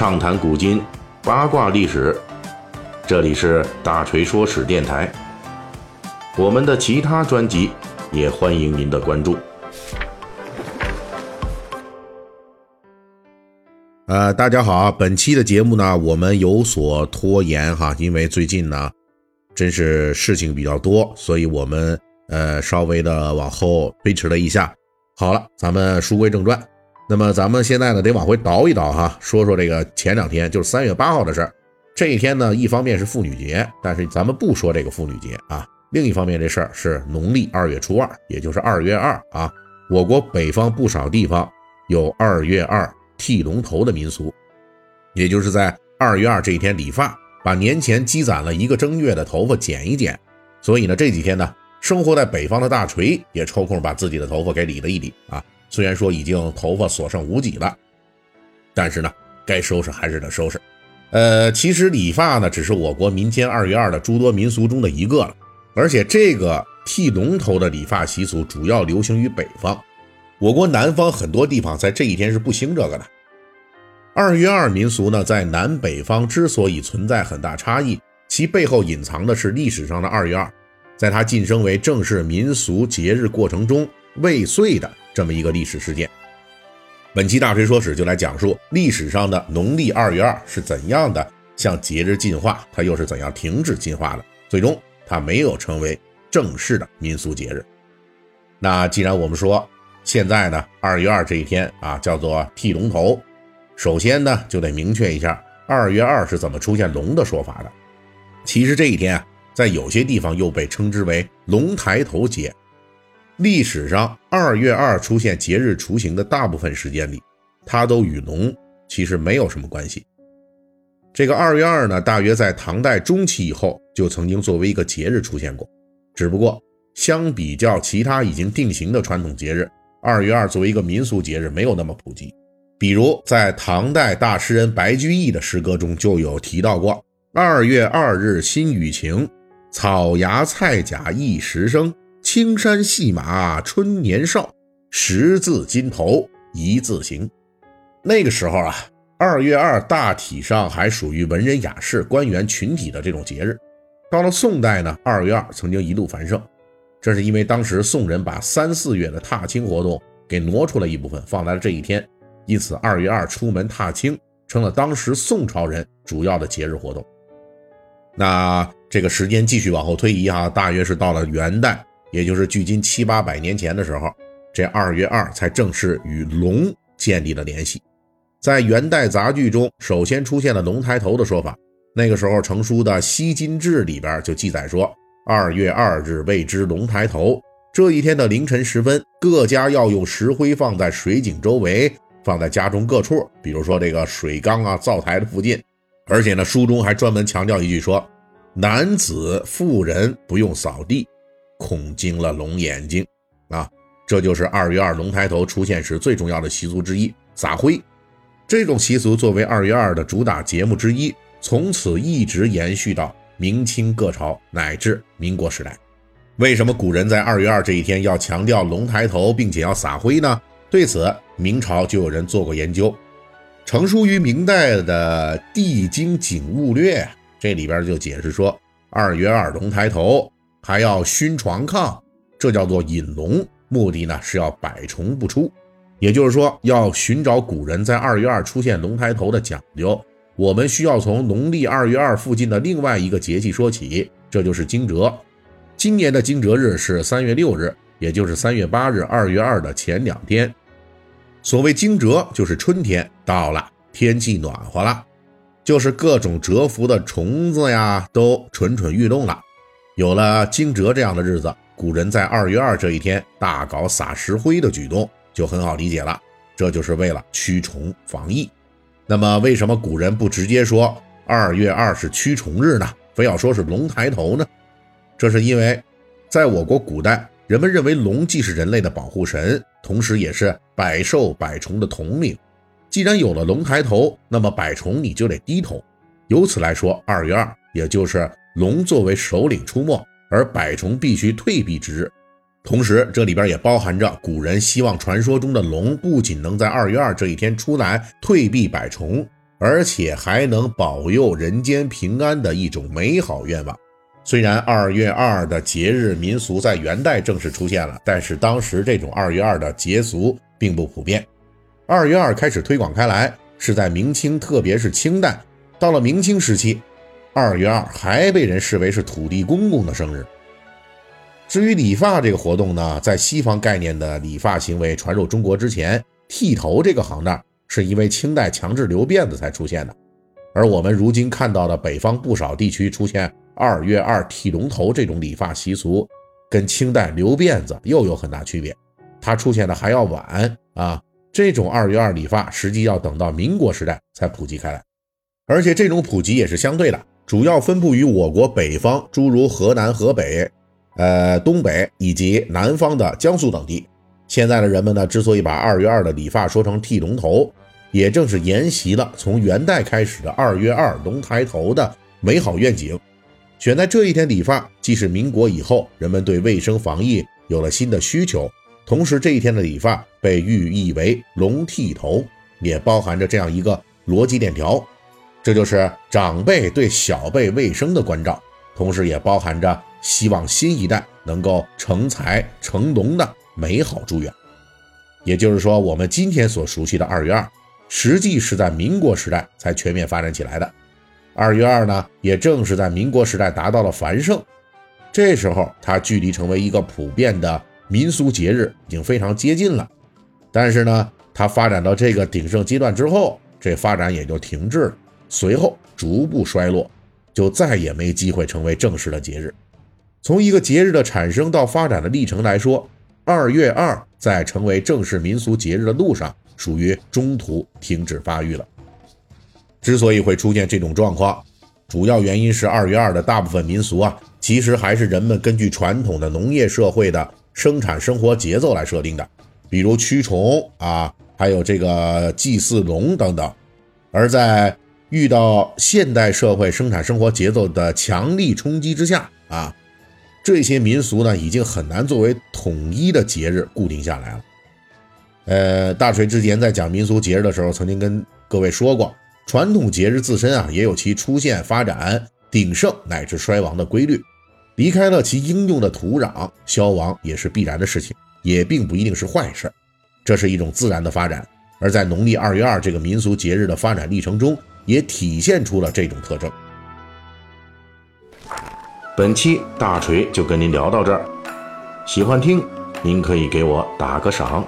畅谈古今，八卦历史。这里是大锤说史电台。我们的其他专辑也欢迎您的关注。呃，大家好啊，本期的节目呢，我们有所拖延哈，因为最近呢，真是事情比较多，所以我们呃稍微的往后推迟了一下。好了，咱们书归正传。那么咱们现在呢，得往回倒一倒哈，说说这个前两天，就是三月八号的事儿。这一天呢，一方面是妇女节，但是咱们不说这个妇女节啊。另一方面，这事儿是农历二月初二，也就是二月二啊。我国北方不少地方有二月二剃龙头的民俗，也就是在二月二这一天理发，把年前积攒了一个正月的头发剪一剪。所以呢，这几天呢，生活在北方的大锤也抽空把自己的头发给理了一理啊。虽然说已经头发所剩无几了，但是呢，该收拾还是得收拾。呃，其实理发呢，只是我国民间二月二的诸多民俗中的一个了。而且这个剃龙头的理发习俗主要流行于北方，我国南方很多地方在这一天是不兴这个的。二月二民俗呢，在南北方之所以存在很大差异，其背后隐藏的是历史上的二月二，在它晋升为正式民俗节日过程中未遂的。这么一个历史事件，本期大锤说史就来讲述历史上的农历二月二是怎样的向节日进化，它又是怎样停止进化的，最终它没有成为正式的民俗节日。那既然我们说现在呢，二月二这一天啊叫做剃龙头，首先呢就得明确一下二月二是怎么出现龙的说法的。其实这一天啊，在有些地方又被称之为龙抬头节。历史上二月二出现节日雏形的大部分时间里，它都与龙其实没有什么关系。这个二月二呢，大约在唐代中期以后就曾经作为一个节日出现过，只不过相比较其他已经定型的传统节日，二月二作为一个民俗节日没有那么普及。比如在唐代大诗人白居易的诗歌中就有提到过：“二月二日新雨晴，草芽菜甲一时生。”青山细马春年少，十字金头一字行。那个时候啊，二月二大体上还属于文人雅士、官员群体的这种节日。到了宋代呢，二月二曾经一度繁盛，这是因为当时宋人把三四月的踏青活动给挪出了一部分，放在了这一天，因此二月二出门踏青成了当时宋朝人主要的节日活动。那这个时间继续往后推移啊，大约是到了元代。也就是距今七八百年前的时候，这二月二才正式与龙建立了联系。在元代杂剧中，首先出现了“龙抬头”的说法。那个时候成书的《西津志》里边就记载说：“二月二日谓之龙抬头。”这一天的凌晨时分，各家要用石灰放在水井周围，放在家中各处，比如说这个水缸啊、灶台的附近。而且呢，书中还专门强调一句说：“男子、妇人不用扫地。”恐惊了龙眼睛，啊，这就是二月二龙抬头出现时最重要的习俗之一——撒灰。这种习俗作为二月二的主打节目之一，从此一直延续到明清各朝乃至民国时代。为什么古人在二月二这一天要强调龙抬头，并且要撒灰呢？对此，明朝就有人做过研究。成书于明代的《地经景物略》这里边就解释说，二月二龙抬头。还要熏床炕，这叫做引龙，目的呢是要百虫不出，也就是说要寻找古人在二月二出现龙抬头的讲究。我们需要从农历二月二附近的另外一个节气说起，这就是惊蛰。今年的惊蛰日是三月六日，也就是三月八日二月二的前两天。所谓惊蛰，就是春天到了，天气暖和了，就是各种蛰伏的虫子呀都蠢蠢欲动了。有了惊蛰这样的日子，古人在二月二这一天大搞撒石灰的举动就很好理解了，这就是为了驱虫防疫。那么，为什么古人不直接说二月二是驱虫日呢？非要说是龙抬头呢？这是因为，在我国古代，人们认为龙既是人类的保护神，同时也是百兽百虫的统领。既然有了龙抬头，那么百虫你就得低头。由此来说，二月二也就是。龙作为首领出没，而百虫必须退避之日。同时，这里边也包含着古人希望传说中的龙不仅能在二月二这一天出来退避百虫，而且还能保佑人间平安的一种美好愿望。虽然二月二的节日民俗在元代正式出现了，但是当时这种二月二的节俗并不普遍。二月二开始推广开来是在明清，特别是清代。到了明清时期，二月二还被人视为是土地公公的生日。至于理发这个活动呢，在西方概念的理发行为传入中国之前，剃头这个行当是因为清代强制留辫子才出现的。而我们如今看到的北方不少地区出现二月二剃龙头这种理发习俗，跟清代留辫子又有很大区别。它出现的还要晚啊！这种二月二理发实际要等到民国时代才普及开来，而且这种普及也是相对的，主要分布于我国北方，诸如河南、河北。呃，东北以及南方的江苏等地，现在的人们呢，之所以把二月二的理发说成剃龙头，也正是沿袭了从元代开始的二月二龙抬头的美好愿景。选在这一天理发，既是民国以后人们对卫生防疫有了新的需求，同时这一天的理发被寓意为龙剃头，也包含着这样一个逻辑链条，这就是长辈对小辈卫生的关照，同时也包含着。希望新一代能够成才成龙的美好祝愿。也就是说，我们今天所熟悉的二月二，实际是在民国时代才全面发展起来的。二月二呢，也正是在民国时代达到了繁盛。这时候，它距离成为一个普遍的民俗节日已经非常接近了。但是呢，它发展到这个鼎盛阶段之后，这发展也就停滞了，随后逐步衰落，就再也没机会成为正式的节日。从一个节日的产生到发展的历程来说，二月二在成为正式民俗节日的路上，属于中途停止发育了。之所以会出现这种状况，主要原因是二月二的大部分民俗啊，其实还是人们根据传统的农业社会的生产生活节奏来设定的，比如驱虫啊，还有这个祭祀龙等等。而在遇到现代社会生产生活节奏的强力冲击之下啊。这些民俗呢，已经很难作为统一的节日固定下来了。呃，大锤之前在讲民俗节日的时候，曾经跟各位说过，传统节日自身啊，也有其出现、发展、鼎盛乃至衰亡的规律。离开了其应用的土壤，消亡也是必然的事情，也并不一定是坏事。这是一种自然的发展。而在农历二月二这个民俗节日的发展历程中，也体现出了这种特征。本期大锤就跟您聊到这儿，喜欢听您可以给我打个赏。